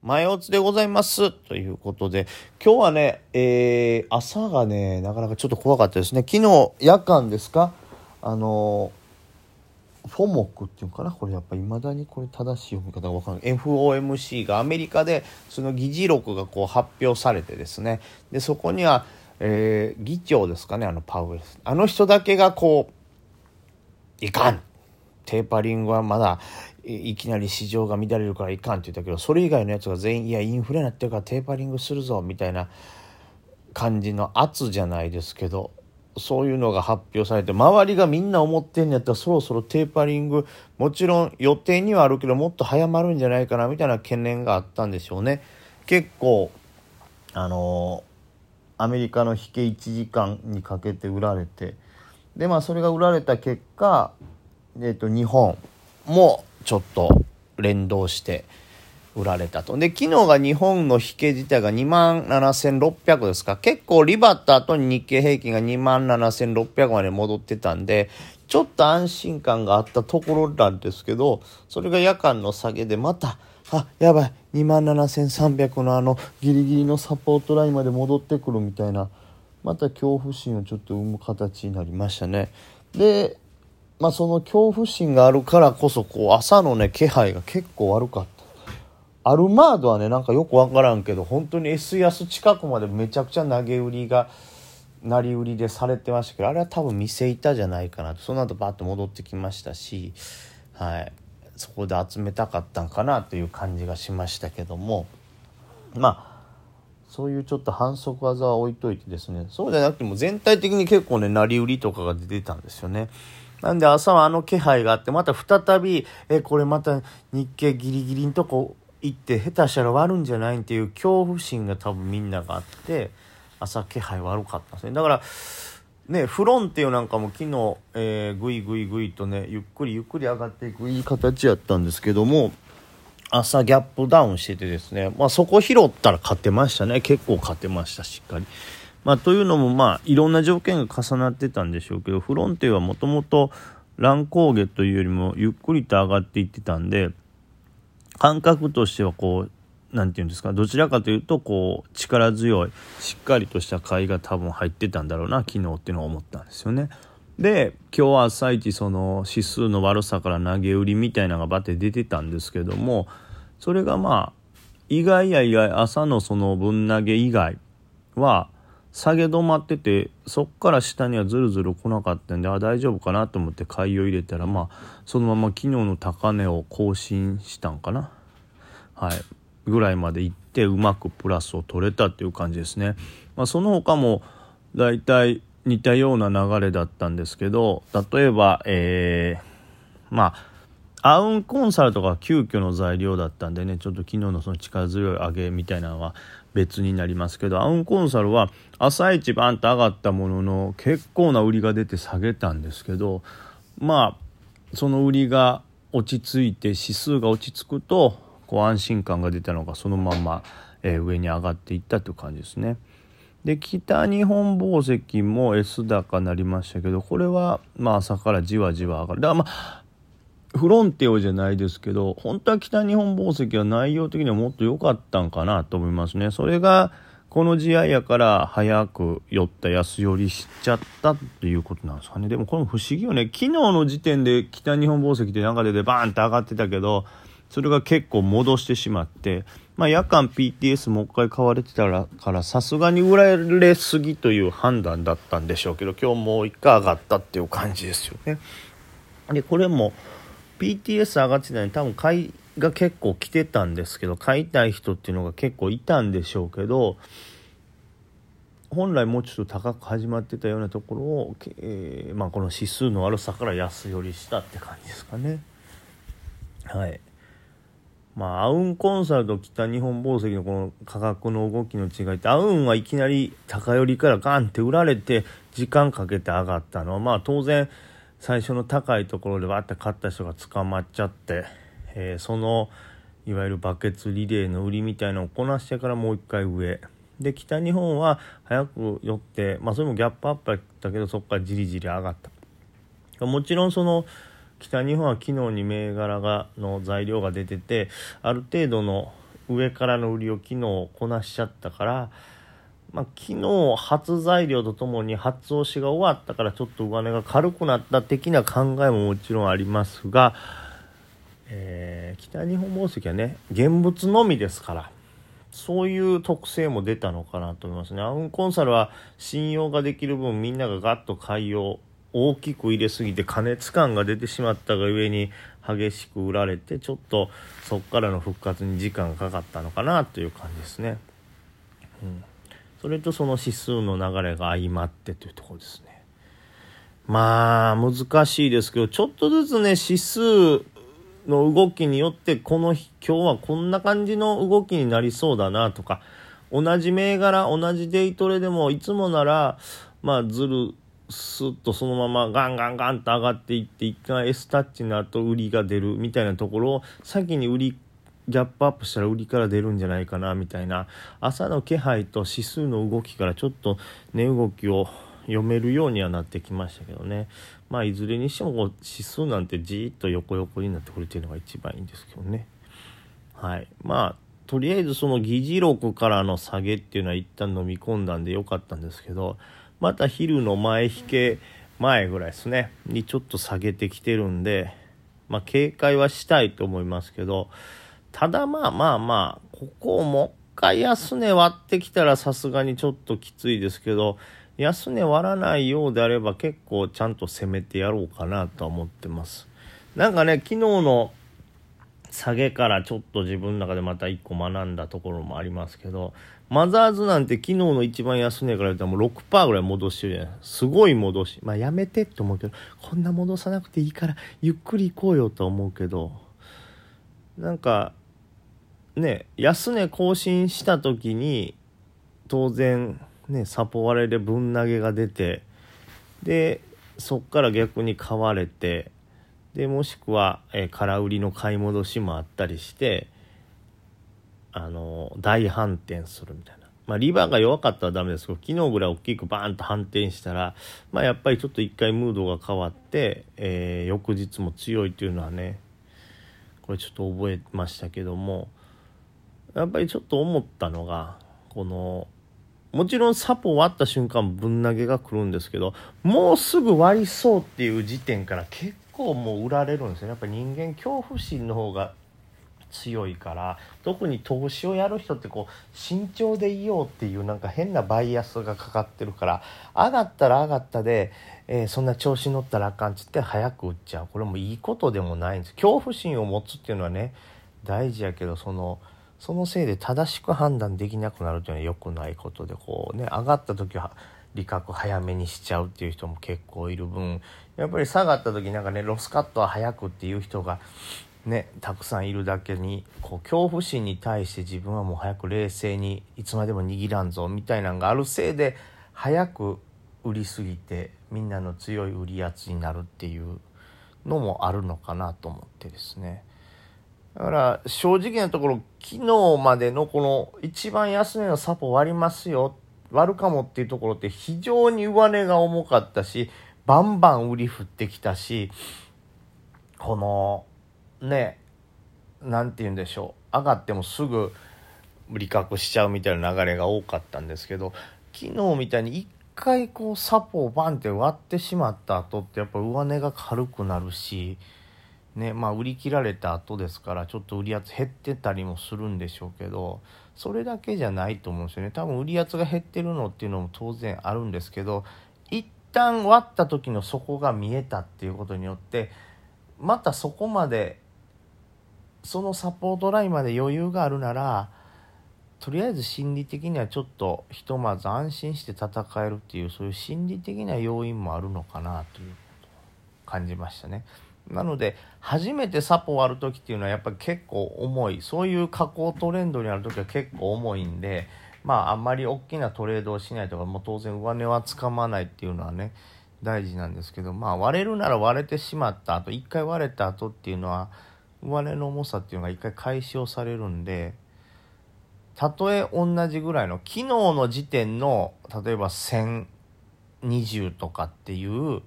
前おつでございます。ということで、今日はね、えー、朝がね、なかなかちょっと怖かったですね。昨日、夜間ですか？あの、フォモックっていうのかな？これやっぱ未だにこれ正しい読み方がわかんない。FOMC がアメリカでその議事録がこう発表されてですね。で、そこには、えー、議長ですかね、あのパウエル。あの人だけがこう、いかんテーパリングはまだいきなり市場が乱れるからいかんって言ったけどそれ以外のやつが全員いやインフレになってるからテーパリングするぞみたいな感じの圧じゃないですけどそういうのが発表されて周りがみんな思ってんやったらそろそろテーパリングもちろん予定にはあるけどもっと早まるんじゃないかなみたいな懸念があったんでしょうね。結構あのアメリカの引け1時間にかけて売られてでまあそれが売られた結果えー、と日本もちょっと連動して売られたと。で、昨日が日本の引け自体が2万7600ですか？結構リバった後に日経平均が2万7600まで戻ってたんで、ちょっと安心感があったところなんですけど、それが夜間の下げでまた、あ、やばい、2万7300のあのギリギリのサポートラインまで戻ってくるみたいな、また恐怖心をちょっと生む形になりましたね。で、まあ、その恐怖心があるからこそこう朝のね気配が結構悪かった。アルマードはねなんかよく分からんけど本当に S 安近くまでめちゃくちゃ投げ売りが成り売りでされてましたけどあれは多分店板じゃないかなと。その後バッと戻ってきましたし、はい、そこで集めたかったんかなという感じがしましたけども。まあそういうちょっと反則技は置いといてですね。そうじゃなくても全体的に結構ね成り売りとかが出てたんですよね。なんで朝はあの気配があってまた再びえこれまた日経ギリギリのとこ行って下手したら割るんじゃないっていう恐怖心が多分みんながあって朝気配悪かったんですねだからねフロンティなんかも昨日、えー、ぐいぐいぐいとねゆっくりゆっくり上がっていくいい形やったんですけども朝ギャップダウンしててですね、まあ、そこ拾ったら勝てましたね結構勝てましたしっかり。まあ、というのも、まあ、いろんな条件が重なってたんでしょうけどフロンティはもともと乱高下というよりもゆっくりと上がっていってたんで感覚としてはこう何て言うんですかどちらかというとこう力強いしっかりとした買いが多分入ってたんだろうな昨日っていうのを思ったんですよね。で今日は朝一その指数の悪さから投げ売りみたいなのがバッて出てたんですけどもそれがまあ意外や意外朝のその分投げ以外は下げ止まっててそっから下にはずるずる来なかったんであ大丈夫かなと思って買いを入れたらまあそのまま昨日の高値を更新したんかな？はい。ぐらいまで行ってうまくプラスを取れたっていう感じですね、まあ、その他もだいたい似たような流れだったんですけど例えばえー、まあアウンコンサルとか急遽の材料だったんでねちょっと昨日のその力強い上げみたいなのは別になりますけどアウンコンサルは朝一バンと上がったものの結構な売りが出て下げたんですけどまあその売りが落ち着いて指数が落ち着くとこう安心感が出たのがそのまま、えー、上に上がっていったという感じですね。で北日本宝石も S 高になりましたけどこれはまあ朝からじわじわ上がる。だからまあフロンティオじゃないですけど本当は北日本宝石は内容的にはもっと良かったんかなと思いますね。それがこの試合やから早く寄った安寄りしちゃったっていうことなんですかね。でもこれも不思議よね。昨日の時点で北日本宝石って流れでバーンって上がってたけどそれが結構戻してしまって、まあ、夜間 PTS もう一回買われてたらからさすがに売られすぎという判断だったんでしょうけど今日もう一回上がったっていう感じですよね。でこれも PTS 上がってたのに多分買いが結構来てたんですけど買いたい人っていうのが結構いたんでしょうけど本来もうちょっと高く始まってたようなところを、えー、まあ、この指数の悪さから安寄りしたって感じですかね。はいまあ、アウンコンサルと北日本宝石のこの価格の動きの違いってアウンはいきなり高寄りからガンって売られて時間かけて上がったのはまあ当然最初の高いところでわって買った人が捕まっちゃって、えー、そのいわゆるバケツリレーの売りみたいなのをこなしてからもう一回上。で北日本は早く寄ってまあそれもギャップアップだったけどそこからじりじり上がった。もちろんその北日本は昨日に銘柄がの材料が出ててある程度の上からの売りを昨日こなしちゃったからまあ、昨日初材料とともに初押しが終わったからちょっと上値が軽くなった的な考えももちろんありますが、えー、北日本宝石はね現物のみですからそういう特性も出たのかなと思いますね。アウンコンサルは信用ができる分みんながガッと買いを大きく入れすぎて加熱感が出てしまったがゆえに激しく売られてちょっとそこからの復活に時間がかかったのかなという感じですね。うんそれとその指数の流れが相まってというところですね。まあ、難しいですけど、ちょっとずつね、指数の動きによって、この日、今日はこんな感じの動きになりそうだなとか、同じ銘柄、同じデイトレでも、いつもなら、まあ、ずる、スッとそのままガンガンガンと上がっていって、一回 S タッチの後売りが出るみたいなところを、先に売りギャップアップしたら売りから出るんじゃないかなみたいな。朝の気配と指数の動きからちょっと値動きを読めるようにはなってきましたけどね。まあいずれにしても指数なんてじーっと横横になってくれてるのが一番いいんですけどね。はい。まあとりあえずその議事録からの下げっていうのは一旦飲み込んだんでよかったんですけどまた昼の前引け前ぐらいですね。にちょっと下げてきてるんでまあ警戒はしたいと思いますけどただまあまあまあ、ここをもう一回安値割ってきたらさすがにちょっときついですけど、安値割らないようであれば結構ちゃんと攻めてやろうかなとは思ってます。なんかね、昨日の下げからちょっと自分の中でまた一個学んだところもありますけど、マザーズなんて昨日の一番安値から言ったらもう6%ぐらい戻してるじゃないすごい戻し。まあやめてって思うけど、こんな戻さなくていいからゆっくり行こうよと思うけど、なんかね安値更新した時に当然ねサポ割れでぶん投げが出てでそっから逆に買われてでもしくは、え、空売りの買い戻しもあったりしてあの大反転するみたいな。まあ、リバーが弱かったらダメですけど昨日ぐらい大きくバーンと反転したら、まあ、やっぱりちょっと一回ムードが変わって、えー、翌日も強いというのはねこれちょっと覚えましたけどもやっぱりちょっと思ったのがこのもちろんサポ終わった瞬間ぶん投げが来るんですけどもうすぐ割りそうっていう時点から結構もう売られるんですよね。やっぱ人間恐怖心の方が強いから特に投資をやる人ってこう慎重でいようっていうなんか変なバイアスがかかってるから上がったら上がったで、えー、そんな調子乗ったらあかんっつって早く売っちゃうこれもいいことでもないんです恐怖心を持つっていうのはね大事やけどその。そのせいで正しく判断できなくなるというのは良くないことでこうね上がった時は利確早めにしちゃうっていう人も結構いる分やっぱり下がった時なんかねロスカットは早くっていう人がねたくさんいるだけにこう恐怖心に対して自分はもう早く冷静にいつまでも握らんぞみたいなのがあるせいで早く売りすぎてみんなの強い売り圧になるっていうのもあるのかなと思ってですね。だから正直なところ昨日までのこの一番安値のサポ割りますよ割るかもっていうところって非常に上値が重かったしバンバン売り降ってきたしこのね何て言うんでしょう。上がってもすぐ利確しちゃうみたいな流れが多かったんですけど昨日みたいに一回こうサポをバンって割ってしまった後ってやっぱ上値が軽くなるしねまあ、売り切られた後ですからちょっと売り圧減ってたりもするんでしょうけどそれだけじゃないと思うんですよね。多分売り圧が減ってるのっていうのも当然あるんですけど一旦割った時の底が見えたっていうことによってまたそこまでそのサポートラインまで余裕があるならとりあえず心理的にはちょっとひとまず安心して戦えるっていうそういう心理的な要因もあるのかなということを感じましたね。なので初めてサポ割る時っていうのはやっぱり結構重いそういう加工トレンドにある時は結構重いんでまああんまり大きなトレードをしないとかもう当然上値はつかまないっていうのはね大事なんですけどまあ割れるなら割れてしまった後一回割れた後っていうのは上値の重さっていうのが一回解消されるんでたとえ同じぐらいの昨日の時点の例えば1020とかっていう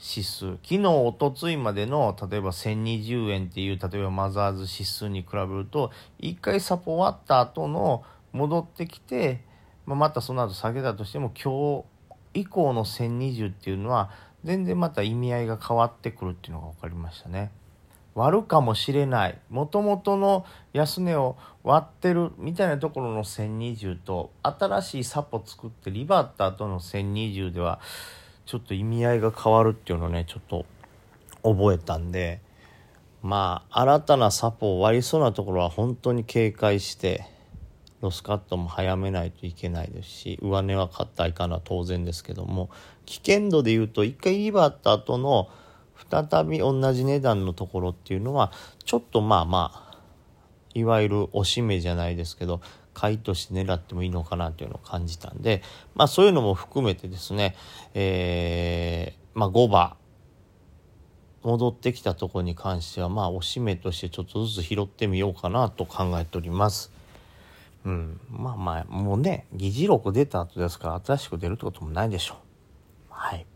指数昨日おとついまでの例えば1020円っていう例えばマザーズ指数に比べると1回サポ終わった後の戻ってきて、まあ、またその後下げたとしても今日以降の1020っていうのは全然また意味合いが変わってくるっていうのが分かりましたね。割るかもしれない。もともとの安値を割ってるみたいなところの1020と新しいサポ作ってリバーった後の1020ではちょっと意味合いが変わるっていうのをねちょっと覚えたんでまあ新たなサポを割りそうなところは本当に警戒してロスカットも早めないといけないですし上値は買ったいかな当然ですけども。危険度で言うと一回リバーった後の再び同じ値段のところっていうのはちょっとまあまあいわゆるおしめじゃないですけど買いとして狙ってもいいのかなというのを感じたんでまあそういうのも含めてですねえー、まあ5番戻ってきたところに関してはまあおしめとしてちょっとずつ拾ってみようかなと考えております。うん、まあまあもうね議事録出た後ですから新しく出るってこともないでしょう。はい